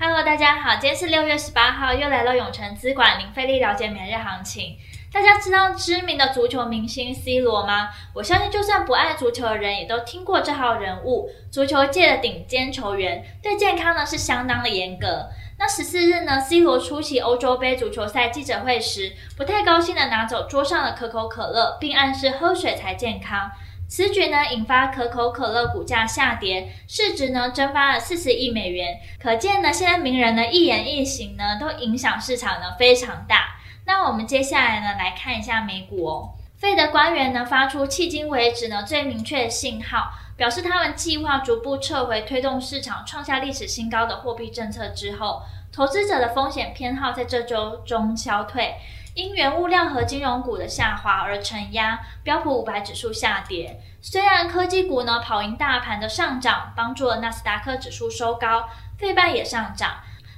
Hello，大家好，今天是六月十八号，又来到永诚资管零费力了解每日行情。大家知道知名的足球明星 C 罗吗？我相信就算不爱足球的人，也都听过这号人物，足球界的顶尖球员，对健康呢是相当的严格。那十四日呢，C 罗出席欧洲杯足球赛记者会时，不太高兴的拿走桌上的可口可乐，并暗示喝水才健康。此举呢，引发可口可乐股价下跌，市值呢蒸发了四十亿美元。可见呢，现在名人的一言一行呢，都影响市场呢非常大。那我们接下来呢，来看一下美股哦。费的官员呢发出迄今为止呢最明确的信号，表示他们计划逐步撤回推动市场创下历史新高的货币政策之后，投资者的风险偏好在这周中消退。因原物料和金融股的下滑而承压，标普五百指数下跌。虽然科技股呢跑赢大盘的上涨，帮助了纳斯达克指数收高，费半也上涨，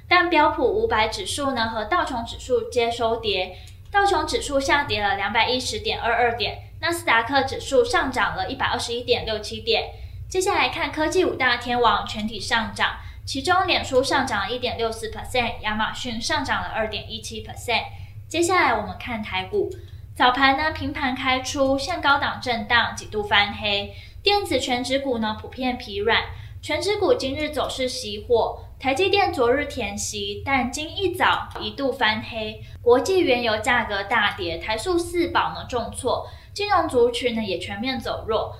但标普五百指数呢和道琼指数皆收跌。道琼指数下跌了两百一十点二二点，纳斯达克指数上涨了一百二十一点六七点。接下来看科技五大天王全体上涨，其中脸书上涨了一点六四 percent，亚马逊上涨了二点一七 percent。接下来我们看台股，早盘呢平盘开出，现高档震荡，几度翻黑。电子权值股呢普遍疲软，权值股今日走势熄火。台积电昨日填息，但今一早一度翻黑。国际原油价格大跌，台塑四宝呢重挫，金融族群呢也全面走弱。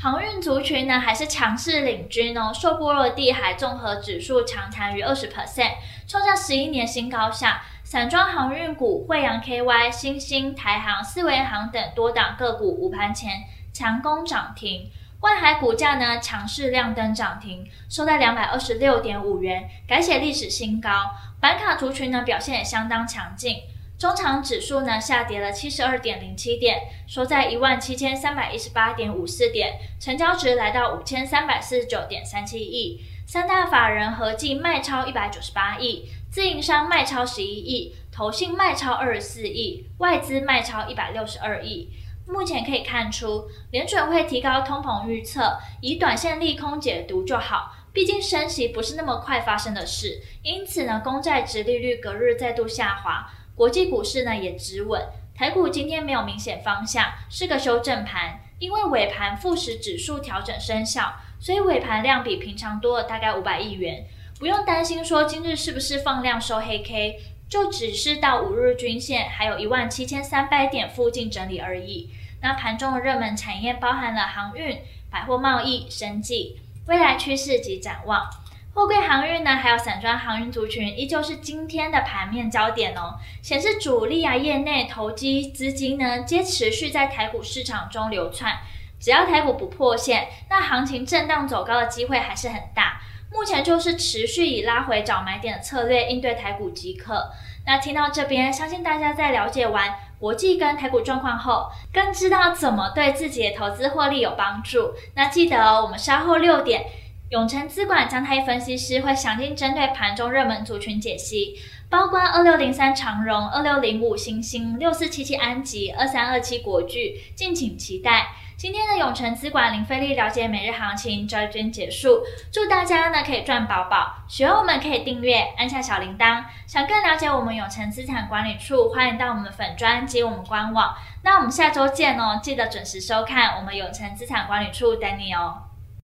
航运族群呢还是强势领军哦，受波罗的海综合指数强弹逾二十 percent，创下十一年新高下。散装航运股慧洋 KY、新兴、台航、四维航等多档个股午盘前强攻涨停，万海股价呢强势亮灯涨停，收在两百二十六点五元，改写历史新高。板卡族群呢表现也相当强劲。中长指数呢下跌了七十二点零七点，收在一万七千三百一十八点五四点，成交值来到五千三百四十九点三七亿。三大法人合计卖超一百九十八亿，自营商卖超十一亿，投信卖超二十四亿，外资卖超一百六十二亿。目前可以看出，联准会提高通膨预测，以短线利空解读就好，毕竟升息不是那么快发生的事。因此呢，公债殖利率隔日再度下滑。国际股市呢也止稳，台股今天没有明显方向，是个修正盘。因为尾盘富时指数调整生效，所以尾盘量比平常多了大概五百亿元。不用担心说今日是不是放量收黑 K，就只是到五日均线还有一万七千三百点附近整理而已。那盘中的热门产业包含了航运、百货贸易、生技，未来趋势及展望。货柜航运呢，还有散装航运族群，依旧是今天的盘面焦点哦。显示主力啊，业内投机资金呢，皆持续在台股市场中流窜。只要台股不破线，那行情震荡走高的机会还是很大。目前就是持续以拉回找买点的策略应对台股即可。那听到这边，相信大家在了解完国际跟台股状况后，更知道怎么对自己的投资获利有帮助。那记得哦，我们稍后六点。永诚资管张太一分析师会详尽针对盘中热门族群解析，包括二六零三长荣、二六零五欣兴、六四七七安吉、二三二七国巨，敬请期待。今天的永诚资管零费力了解每日行情就到这结束，祝大家呢可以赚饱饱。喜欢我们可以订阅，按下小铃铛。想更了解我们永诚资产管理处，欢迎到我们的粉专及我们官网。那我们下周见哦，记得准时收看我们永诚资产管理处等你哦。